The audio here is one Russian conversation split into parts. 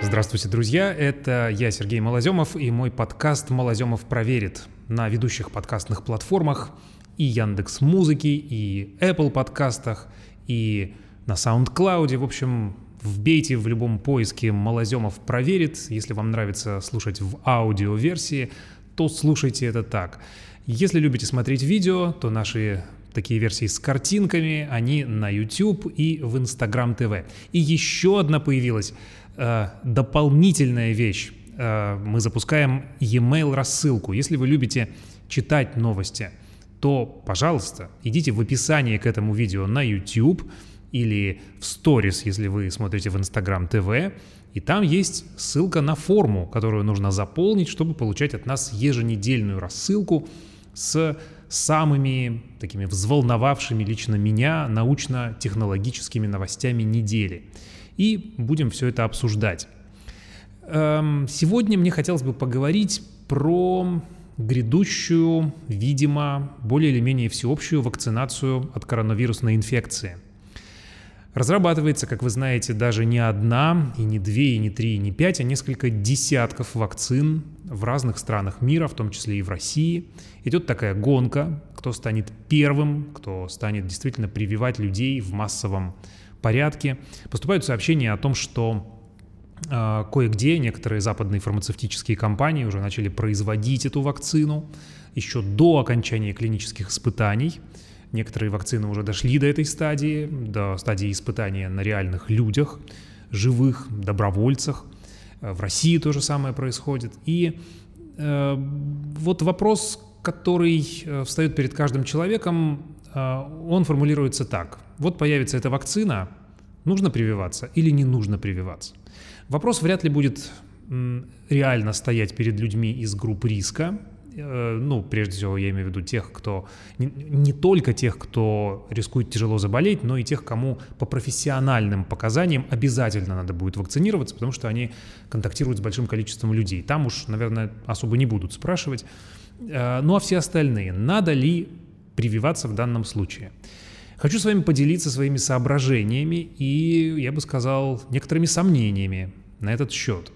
Здравствуйте, друзья! Это я, Сергей Малоземов, и мой подкаст «Малоземов проверит» на ведущих подкастных платформах и Яндекс Музыки, и Apple подкастах, и на SoundCloud. В общем, вбейте в любом поиске «Малоземов проверит». Если вам нравится слушать в аудиоверсии, то слушайте это так. Если любите смотреть видео, то наши такие версии с картинками, они на YouTube и в Instagram TV. И еще одна появилась дополнительная вещь. Э, мы запускаем e-mail рассылку. Если вы любите читать новости, то, пожалуйста, идите в описание к этому видео на YouTube или в Stories, если вы смотрите в Instagram TV, и там есть ссылка на форму, которую нужно заполнить, чтобы получать от нас еженедельную рассылку с самыми такими взволновавшими лично меня научно-технологическими новостями недели. И будем все это обсуждать. Эм, сегодня мне хотелось бы поговорить про грядущую, видимо, более или менее всеобщую вакцинацию от коронавирусной инфекции – Разрабатывается, как вы знаете, даже не одна, и не две, и не три, и не пять, а несколько десятков вакцин в разных странах мира, в том числе и в России. Идет такая гонка, кто станет первым, кто станет действительно прививать людей в массовом порядке. Поступают сообщения о том, что э, кое-где некоторые западные фармацевтические компании уже начали производить эту вакцину еще до окончания клинических испытаний – Некоторые вакцины уже дошли до этой стадии, до стадии испытания на реальных людях, живых, добровольцах. Э, в России то же самое происходит. И э, вот вопрос, который э, встает перед каждым человеком, э, он формулируется так. Вот появится эта вакцина, нужно прививаться или не нужно прививаться? Вопрос вряд ли будет реально стоять перед людьми из групп риска, Э, ну, прежде всего, я имею в виду тех, кто, не, не только тех, кто рискует тяжело заболеть, но и тех, кому по профессиональным показаниям обязательно надо будет вакцинироваться, потому что они контактируют с большим количеством людей. Там уж, наверное, особо не будут спрашивать. Э, ну, а все остальные, надо ли прививаться в данном случае? Хочу с вами поделиться своими соображениями и, я бы сказал, некоторыми сомнениями на этот счет.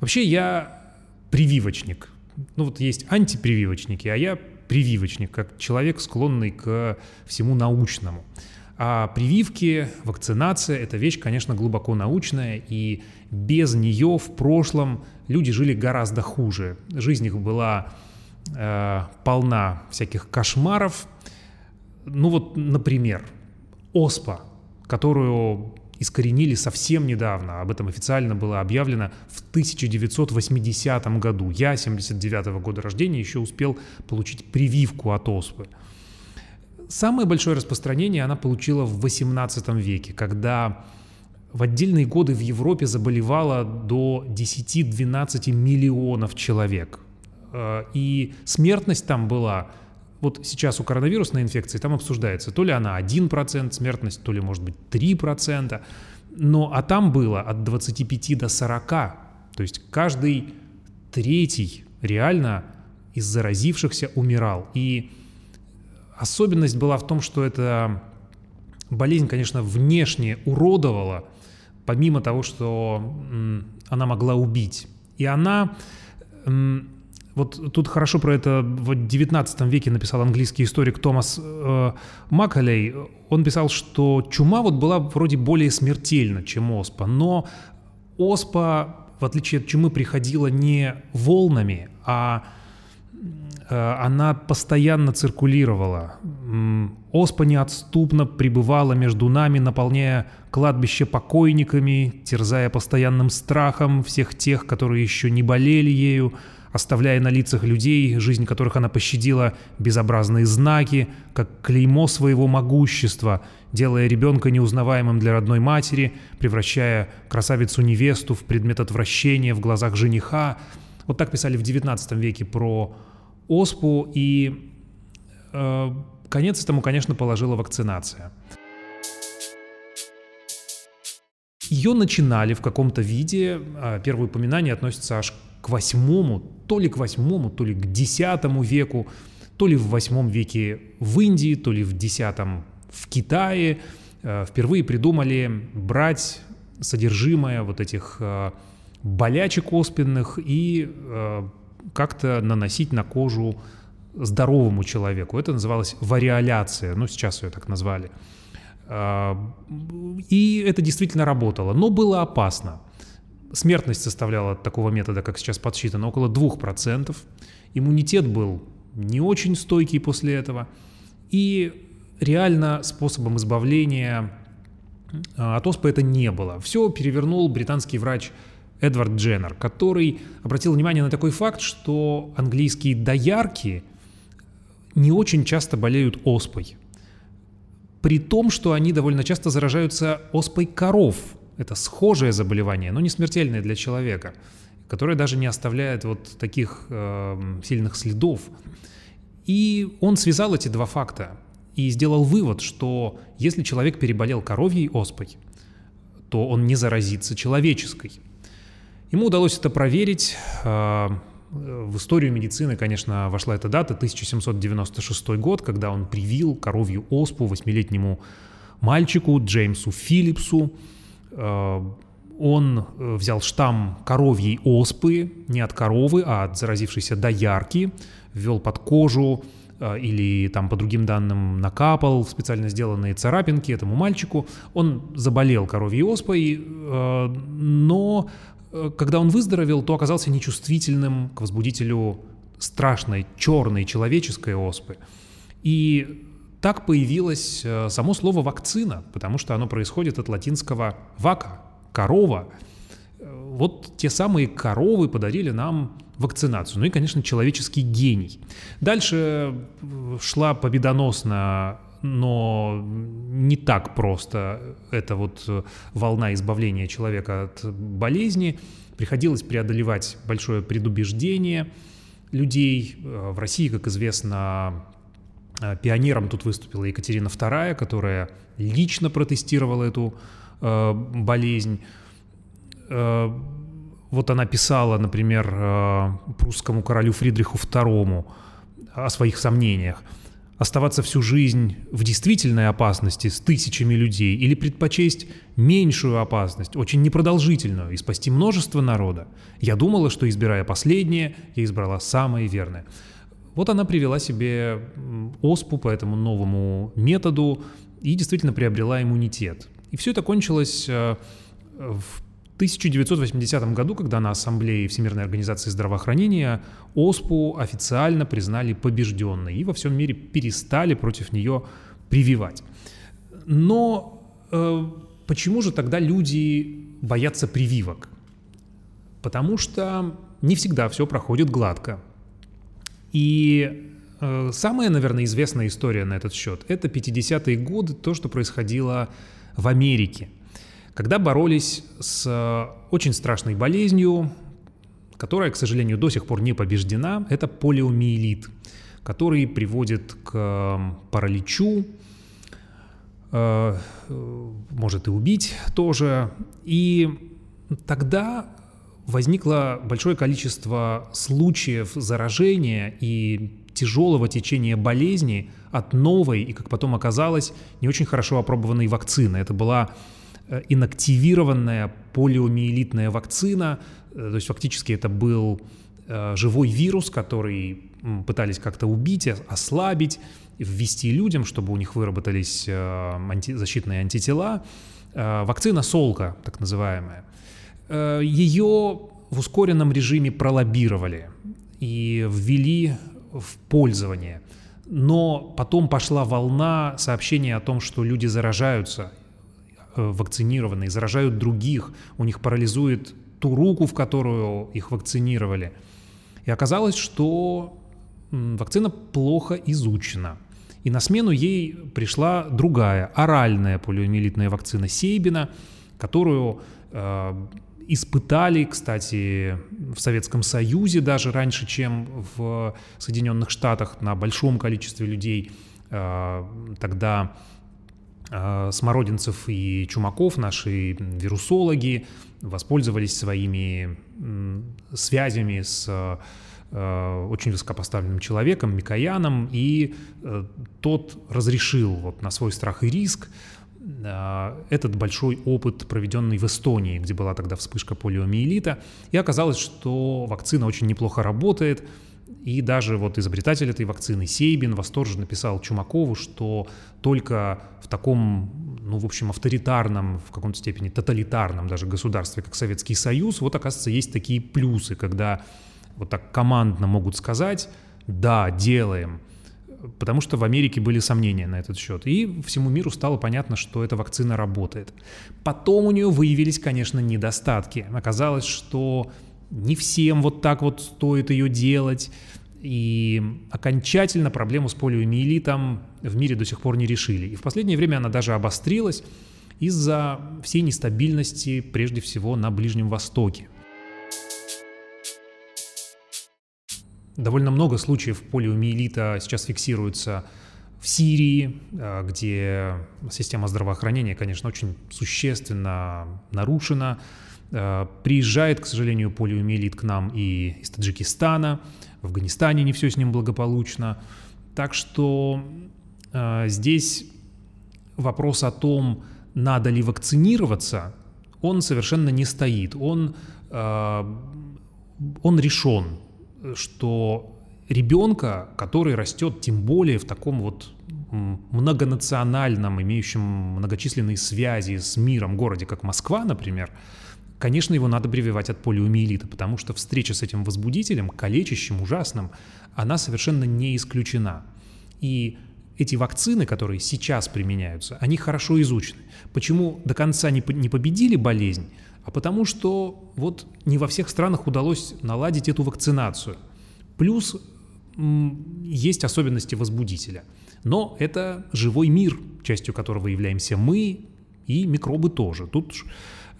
Вообще я прививочник – ну вот есть антипрививочники, а я прививочник, как человек, склонный к всему научному. А прививки, вакцинация – это вещь, конечно, глубоко научная, и без нее в прошлом люди жили гораздо хуже. Жизнь их была э, полна всяких кошмаров. Ну вот, например, оспа, которую искоренили совсем недавно. Об этом официально было объявлено в 1980 году. Я 79 -го года рождения еще успел получить прививку от оспы. Самое большое распространение она получила в 18 веке, когда в отдельные годы в Европе заболевало до 10-12 миллионов человек. Э, и смертность там была вот сейчас у коронавирусной инфекции там обсуждается, то ли она 1% смертность, то ли может быть 3%, но а там было от 25 до 40, то есть каждый третий реально из заразившихся умирал. И особенность была в том, что эта болезнь, конечно, внешне уродовала, помимо того, что она могла убить. И она вот тут хорошо про это в 19 веке написал английский историк Томас э, Макалей. Он писал, что чума вот была вроде более смертельна, чем оспа, но оспа, в отличие от чумы, приходила не волнами, а э, она постоянно циркулировала. Оспа неотступно пребывала между нами, наполняя кладбище покойниками, терзая постоянным страхом всех тех, которые еще не болели ею, оставляя на лицах людей, жизнь которых она пощадила, безобразные знаки, как клеймо своего могущества, делая ребенка неузнаваемым для родной матери, превращая красавицу-невесту в предмет отвращения в глазах жениха. Вот так писали в XIX веке про оспу, и э, конец этому, конечно, положила вакцинация. Ее начинали в каком-то виде, а первые упоминания относятся аж к восьмому, то ли к восьмому, то ли к десятому веку, то ли в восьмом веке в Индии, то ли в десятом в Китае. Э, впервые придумали брать содержимое вот этих э, болячек оспенных и э, как-то наносить на кожу здоровому человеку. Это называлось вариоляция, ну сейчас ее так назвали. И это действительно работало, но было опасно. Смертность составляла от такого метода, как сейчас подсчитано, около 2%. Иммунитет был не очень стойкий после этого. И реально способом избавления а, от оспы это не было. Все перевернул британский врач Эдвард Дженнер, который обратил внимание на такой факт, что английские доярки не очень часто болеют оспой. При том, что они довольно часто заражаются оспой коров. Это схожее заболевание, но не смертельное для человека, которое даже не оставляет вот таких э, сильных следов. И он связал эти два факта и сделал вывод, что если человек переболел коровьей оспой, то он не заразится человеческой. Ему удалось это проверить. А, в историю медицины, конечно, вошла эта дата, 1796 год, когда он привил коровью оспу восьмилетнему мальчику Джеймсу Филлипсу. А, он э, взял штамм коровьей оспы не от коровы, а от заразившейся доярки, ввел под кожу а, или там по другим данным накапал в специально сделанные царапинки этому мальчику. Он заболел коровьей оспой, но э, когда он выздоровел, то оказался нечувствительным к возбудителю страшной черной человеческой оспы. И так появилось э, само слово «вакцина», потому что оно происходит от латинского «вака» — «корова». Вот те самые коровы подарили нам вакцинацию. Ну и, конечно, человеческий гений. Дальше э, шла победоносно но не так просто эта вот э, волна избавления человека от болезни. Приходилось преодолевать большое предубеждение людей. Э, в России, как известно, пионером тут выступила Екатерина II, которая лично протестировала эту болезнь вот она писала, например, э, прусскому королю Фридриху II о своих сомнениях. Оставаться всю жизнь в действительной опасности с тысячами людей или предпочесть меньшую опасность, очень непродолжительную, и спасти множество народа. Я думала, что избирая последнее, я избрала самое верное. Вот она привела себе оспу по этому новому методу и действительно приобрела иммунитет. И все это кончилось э, в 1980 году, когда на Ассамблее Всемирной организации здравоохранения ОСПУ официально признали побежденной и во всем мире перестали против нее прививать. Но э, почему же тогда люди боятся прививок? Потому что не всегда все проходит гладко. И э, самая, наверное, известная история на этот счет – это 50-е годы, то, что происходило в Америке – когда боролись с э, очень страшной болезнью, которая, к сожалению, до сих пор не побеждена, это полиомиелит, который приводит к э, параличу, э, может и убить тоже. И тогда возникло большое количество случаев заражения и тяжелого течения болезни от новой и, как потом оказалось, не очень хорошо опробованной вакцины. Это была Э, инактивированная полиомиелитная вакцина, э, то есть фактически это был э, живой вирус, который пытались как-то убить, ослабить, ввести людям, чтобы у них выработались защитные антитела. Вакцина Солка, так называемая. Ее в ускоренном режиме пролоббировали и ввели в пользование. Но потом пошла волна сообщений о том, что люди заражаются Э, вакцинированные, заражают других, у них парализует ту руку, в которую их вакцинировали. И оказалось, что вакцина плохо изучена. И на смену ей пришла другая, оральная полиомиелитная вакцина Сейбина, которую э, испытали, кстати, в Советском Союзе даже раньше, чем в Соединенных Штатах на большом количестве людей. Э, тогда а, Смородинцев и Чумаков, наши вирусологи, воспользовались своими связями с а, очень высокопоставленным человеком, Микояном, и э, тот разрешил вот на свой страх и риск этот большой опыт, проведенный в Эстонии, где была тогда вспышка полиомиелита, и оказалось, что вакцина очень неплохо работает, и даже вот изобретатель этой вакцины Сейбин восторженно написал Чумакову, что только в таком, ну, в общем, авторитарном, в каком-то степени тоталитарном даже государстве, как Советский Союз, вот, оказывается, есть такие плюсы, когда вот так командно могут сказать «да, делаем», потому что в Америке были сомнения на этот счет. И всему миру стало понятно, что эта вакцина работает. Потом у нее выявились, конечно, недостатки. Оказалось, что не всем вот так вот стоит ее делать. И окончательно проблему с полиомиелитом в мире до сих пор не решили. И в последнее время она даже обострилась из-за всей нестабильности, прежде всего, на Ближнем Востоке. Довольно много случаев полиомиелита сейчас фиксируется в Сирии, э, где система здравоохранения, конечно, очень существенно нарушена. Э, приезжает, к сожалению, полиомиелит к нам и из Таджикистана. В Афганистане не все с ним благополучно. Так что э, здесь вопрос о том, надо ли вакцинироваться, он совершенно не стоит. Он, он решен что ребенка, который растет тем более в таком вот многонациональном, имеющем многочисленные связи с миром городе, как Москва, например, конечно, его надо прививать от полиомиелита, потому что встреча с этим возбудителем, калечащим, ужасным, она совершенно не исключена. И эти вакцины, которые сейчас применяются, они хорошо изучены. Почему до конца не, не победили болезнь? А потому что вот не во всех странах удалось наладить эту вакцинацию. Плюс есть особенности возбудителя. Но это живой мир, частью которого являемся мы и микробы тоже. Тут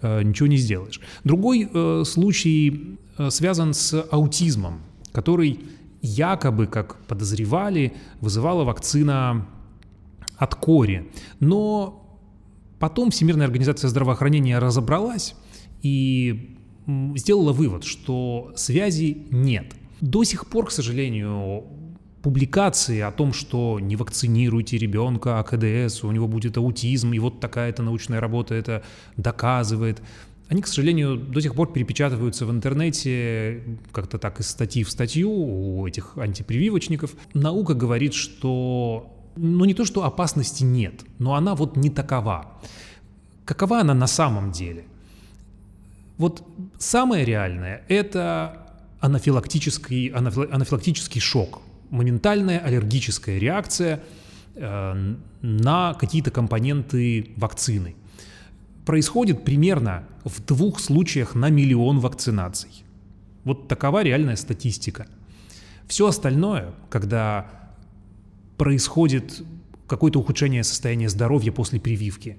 э, ничего не сделаешь. Другой э, случай э, связан с аутизмом, который якобы, как подозревали, вызывала вакцина от кори. Но потом Всемирная организация здравоохранения разобралась и сделала вывод, что связи нет. До сих пор, к сожалению, публикации о том, что не вакцинируйте ребенка АКДС, у него будет аутизм, и вот такая-то научная работа это доказывает, они, к сожалению, до сих пор перепечатываются в интернете как-то так из статьи в статью у этих антипрививочников. Наука говорит, что ну не то, что опасности нет, но она вот не такова. Какова она на самом деле? Вот самое реальное – это анафилактический, анафилактический шок, моментальная аллергическая реакция э, на какие-то компоненты вакцины. Происходит примерно в двух случаях на миллион вакцинаций. Вот такова реальная статистика. Все остальное, когда происходит какое-то ухудшение состояния здоровья после прививки,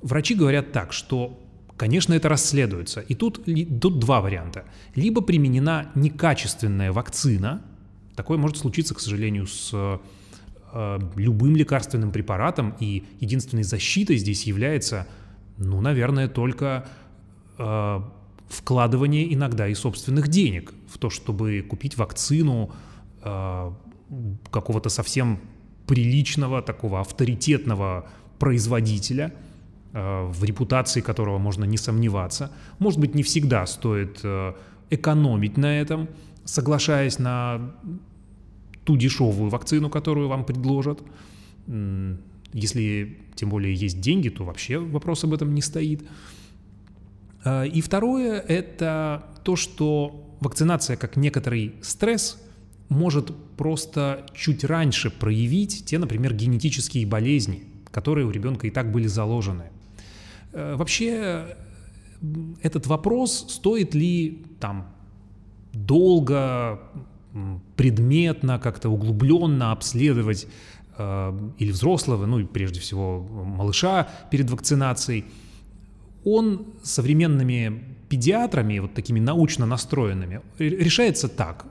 врачи говорят так, что Конечно, это расследуется. И тут, тут два варианта. Либо применена некачественная вакцина, такое может случиться, к сожалению, с э, любым лекарственным препаратом, и единственной защитой здесь является, ну, наверное, только э, вкладывание иногда и собственных денег в то, чтобы купить вакцину э, какого-то совсем приличного, такого авторитетного производителя – в репутации которого можно не сомневаться. Может быть, не всегда стоит э, экономить на этом, соглашаясь на ту дешевую вакцину, которую вам предложат. Если тем более есть деньги, то вообще вопрос об этом не стоит. Э, и второе – это то, что вакцинация как некоторый стресс может просто чуть раньше проявить те, например, генетические болезни, которые у ребенка и так были заложены. Э, вообще этот вопрос, стоит ли там долго, предметно, как-то углубленно обследовать э, или взрослого, ну и прежде всего малыша перед вакцинацией, он современными педиатрами, вот такими научно настроенными, решается так.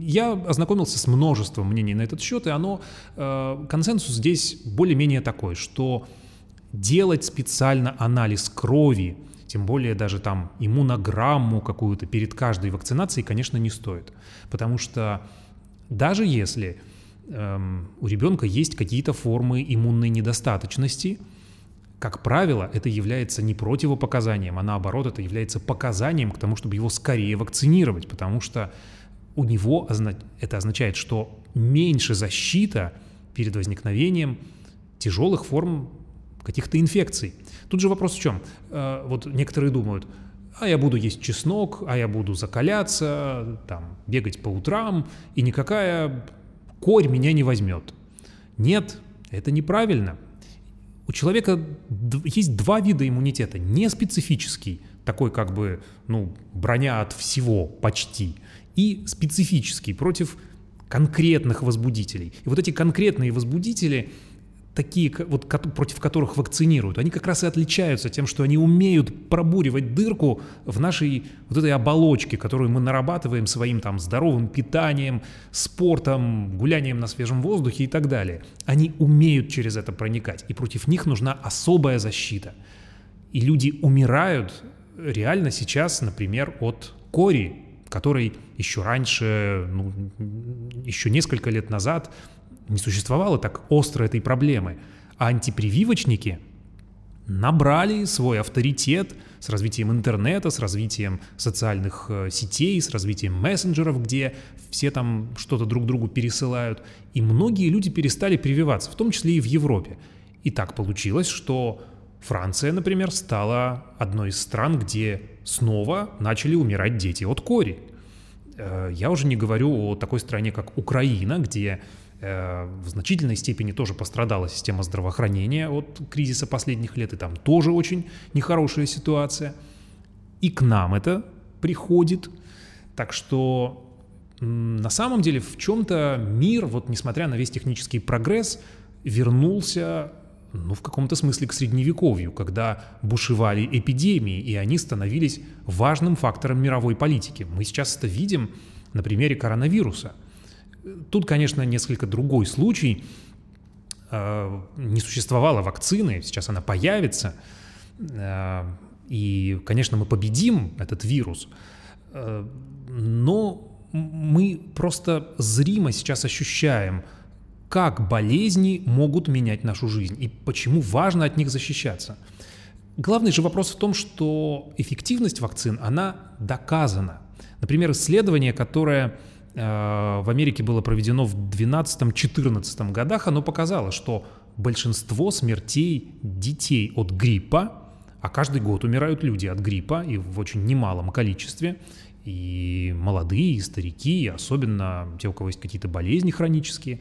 Я ознакомился с множеством мнений на этот счет, и оно, э, консенсус здесь более-менее такой, что делать специально анализ крови, тем более даже там иммунограмму какую-то перед каждой вакцинацией, конечно, не стоит. Потому что даже если эм, у ребенка есть какие-то формы иммунной недостаточности, как правило, это является не противопоказанием, а наоборот, это является показанием к тому, чтобы его скорее вакцинировать, потому что у него это означает, что меньше защита перед возникновением тяжелых форм каких-то инфекций. Тут же вопрос в чем? Э, вот некоторые думают, а я буду есть чеснок, а я буду закаляться, там, бегать по утрам, и никакая корь меня не возьмет. Нет, это неправильно. У человека есть два вида иммунитета. Не специфический, такой как бы, ну, броня от всего почти, и специфический против конкретных возбудителей. И вот эти конкретные возбудители – такие, вот, против которых вакцинируют, они как раз и отличаются тем, что они умеют пробуривать дырку в нашей вот этой оболочке, которую мы нарабатываем своим там здоровым питанием, спортом, гулянием на свежем воздухе и так далее. Они умеют через это проникать, и против них нужна особая защита. И люди умирают реально сейчас, например, от кори, который еще раньше, ну, еще несколько лет назад не существовало так остро этой проблемы. А антипрививочники набрали свой авторитет с развитием интернета, с развитием социальных э, сетей, с развитием мессенджеров, где все там что-то друг другу пересылают. И многие люди перестали прививаться, в том числе и в Европе. И так получилось, что Франция, например, стала одной из стран, где снова начали умирать дети от кори. Э, я уже не говорю о такой стране, как Украина, где в значительной степени тоже пострадала система здравоохранения от кризиса последних лет, и там тоже очень нехорошая ситуация. И к нам это приходит. Так что на самом деле в чем-то мир, вот несмотря на весь технический прогресс, вернулся ну, в каком-то смысле к средневековью, когда бушевали эпидемии, и они становились важным фактором мировой политики. Мы сейчас это видим на примере коронавируса – Тут, конечно, несколько другой случай. А, не существовало вакцины, сейчас она появится. А, и, конечно, мы победим этот вирус. А, но мы просто зримо сейчас ощущаем, как болезни могут менять нашу жизнь и почему важно от них защищаться. Главный же вопрос в том, что эффективность вакцин, она доказана. Например, исследование, которое в Америке было проведено в 2012-2014 годах, оно показало, что большинство смертей детей от гриппа, а каждый год умирают люди от гриппа и в очень немалом количестве, и молодые, и старики, и особенно те, у кого есть какие-то болезни хронические.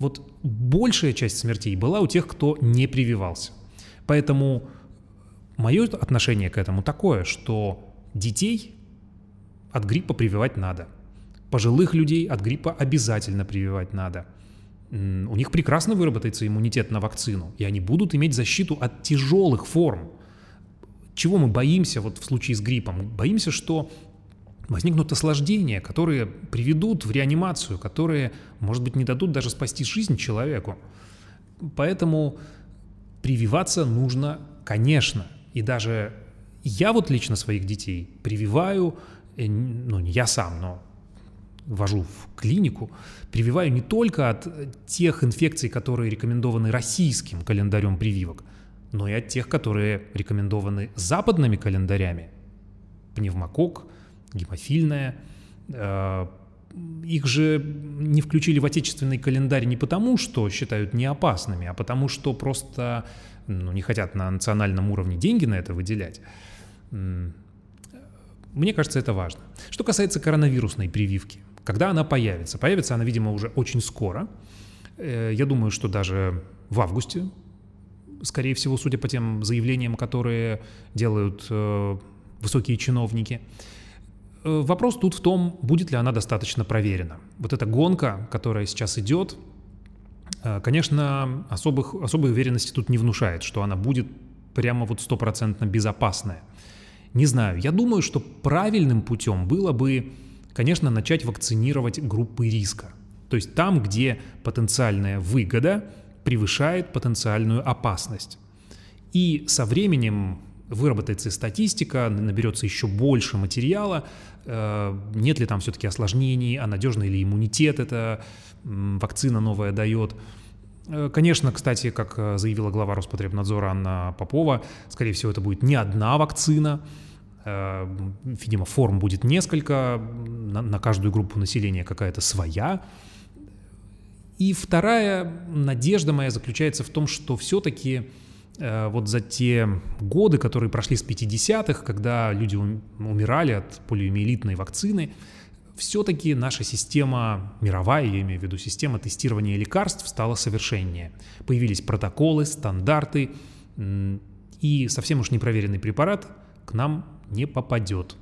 Вот большая часть смертей была у тех, кто не прививался. Поэтому мое отношение к этому такое, что детей от гриппа прививать надо. Пожилых людей от гриппа обязательно прививать надо. У них прекрасно выработается иммунитет на вакцину, и они будут иметь защиту от тяжелых форм. Чего мы боимся вот в случае с гриппом? Боимся, что возникнут осложнения, которые приведут в реанимацию, которые, может быть, не дадут даже спасти жизнь человеку. Поэтому прививаться нужно, конечно. И даже я вот лично своих детей прививаю, э, ну не я сам, но вожу в клинику, прививаю не только от тех инфекций, которые рекомендованы российским календарем прививок, но и от тех, которые рекомендованы западными календарями. Пневмокок, гемофильная. Э, их же не включили в отечественный календарь не потому, что считают неопасными, а потому что просто ну, не хотят на национальном уровне деньги на это выделять. Мне кажется, это важно. Что касается коронавирусной прививки. Когда она появится? Появится она, видимо, уже очень скоро. Э, я думаю, что даже в августе, скорее всего, судя по тем заявлениям, которые делают э, высокие чиновники. Э, вопрос тут в том, будет ли она достаточно проверена. Вот эта гонка, которая сейчас идет, конечно, особых, особой уверенности тут не внушает, что она будет прямо вот стопроцентно безопасная. Не знаю, я думаю, что правильным путем было бы конечно, начать вакцинировать группы риска. То есть там, где потенциальная выгода превышает потенциальную опасность. И со временем выработается статистика, наберется еще больше материала, э, нет ли там все-таки осложнений, а надежный ли иммунитет эта вакцина новая дает. Э, конечно, кстати, как э, заявила глава Роспотребнадзора Анна Попова, скорее всего, это будет не одна вакцина, видимо, форм будет несколько, на, на каждую группу населения какая-то своя. И вторая надежда моя заключается в том, что все-таки вот за те годы, которые прошли с 50-х, когда люди умирали от полиомиелитной вакцины, все-таки наша система мировая, я имею в виду система тестирования лекарств, стала совершеннее. Появились протоколы, стандарты, и совсем уж непроверенный препарат к нам не попадет.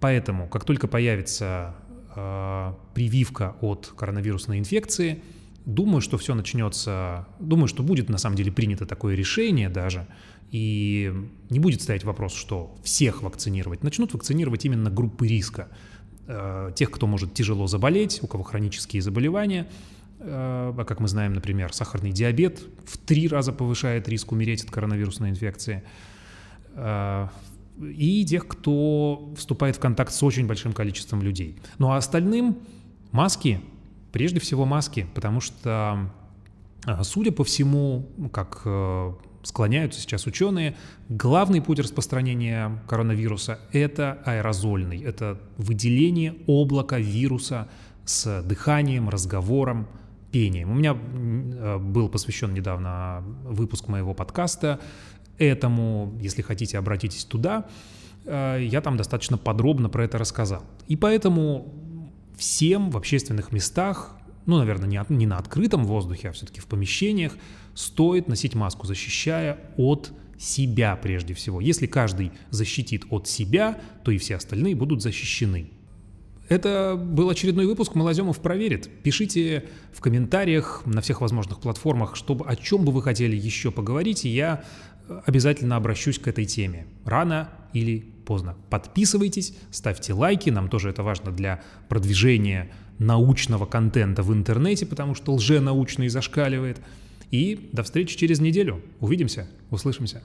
Поэтому, как только появится э, прививка от коронавирусной инфекции, думаю, что все начнется, думаю, что будет на самом деле принято такое решение даже, и не будет стоять вопрос, что всех вакцинировать. Начнут вакцинировать именно группы риска. Э, тех, кто может тяжело заболеть, у кого хронические заболевания, э, а как мы знаем, например, сахарный диабет в три раза повышает риск умереть от коронавирусной инфекции, э, и тех, кто вступает в контакт с очень большим количеством людей. Ну а остальным маски, прежде всего маски, потому что, судя по всему, как склоняются сейчас ученые, главный путь распространения коронавируса – это аэрозольный, это выделение облака вируса с дыханием, разговором, пением. У меня э, был посвящен недавно выпуск моего подкаста этому, если хотите, обратитесь туда, э, я там достаточно подробно про это рассказал. И поэтому всем в общественных местах ну, наверное, не, не на открытом воздухе, а все-таки в помещениях, стоит носить маску, защищая от себя прежде всего. Если каждый защитит от себя, то и все остальные будут защищены. Это был очередной выпуск «Малоземов проверит». Пишите в комментариях на всех возможных платформах, чтобы, о чем бы вы хотели еще поговорить, и я обязательно обращусь к этой теме. Рано или поздно. Подписывайтесь, ставьте лайки, нам тоже это важно для продвижения научного контента в интернете, потому что лженаучный зашкаливает. И до встречи через неделю. Увидимся, услышимся.